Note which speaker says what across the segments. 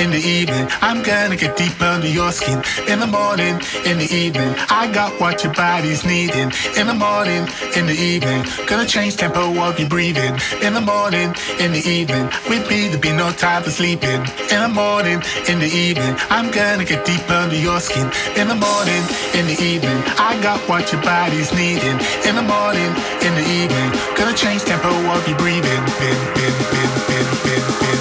Speaker 1: In the evening, I'm gonna get deep under your skin. In the morning, in the evening, I got what your body's needing. In the morning, in the evening, gonna change tempo of your breathing. In the morning, in the evening, with me, there'll be no time for sleeping. In the morning, in the evening, I'm gonna get deep under your skin. In the morning, in the evening, I got what your body's needing. In the morning, in the evening, gonna change tempo of your breathing. Bin, bin, bin, bin, bin, bin,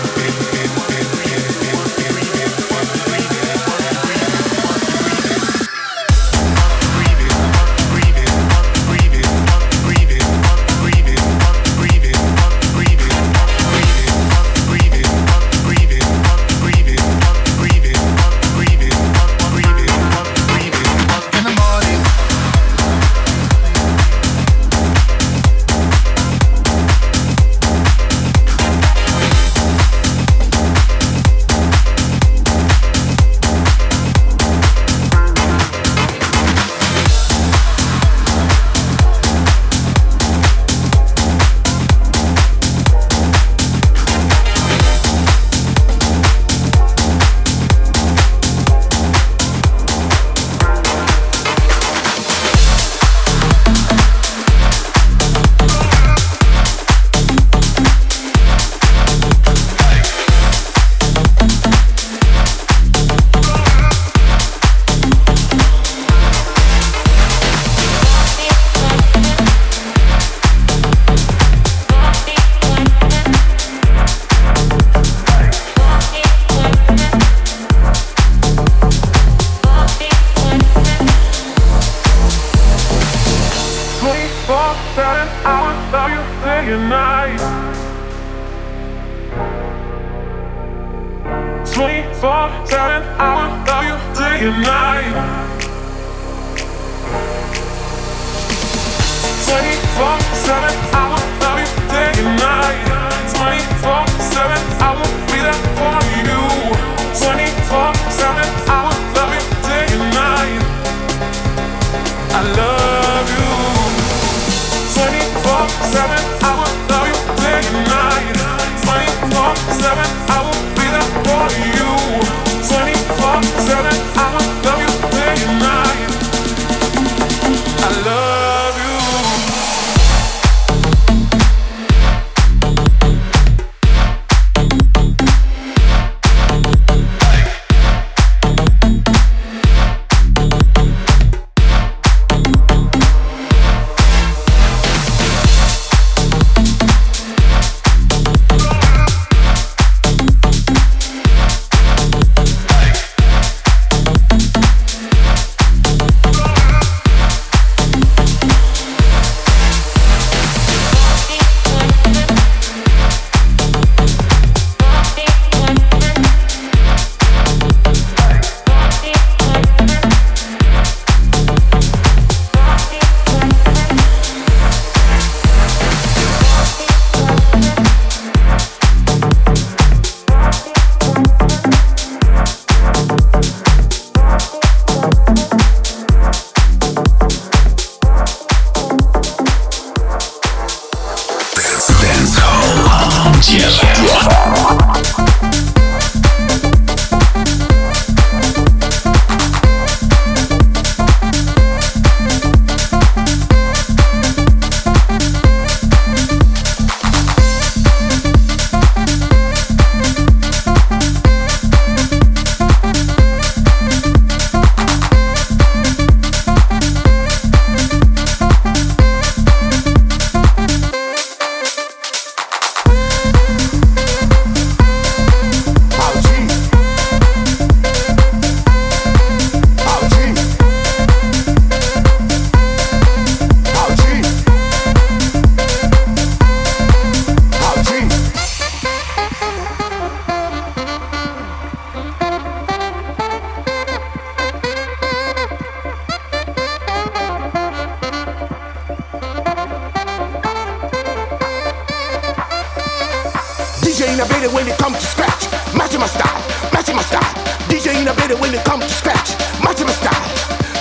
Speaker 2: better when it comes to scratch. Matching my style, matching my style. DJ in a better when it comes to scratch. Matching my style.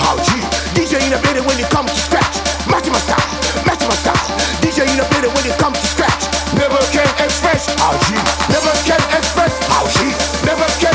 Speaker 2: How oh, you? DJ in a better when it comes to scratch. Matching my style, matching my style. DJ in a better when it comes to scratch. Never can
Speaker 3: express how oh, you.
Speaker 4: Never can express how oh, you.
Speaker 5: Never can.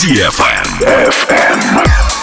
Speaker 6: DFM.
Speaker 7: FM.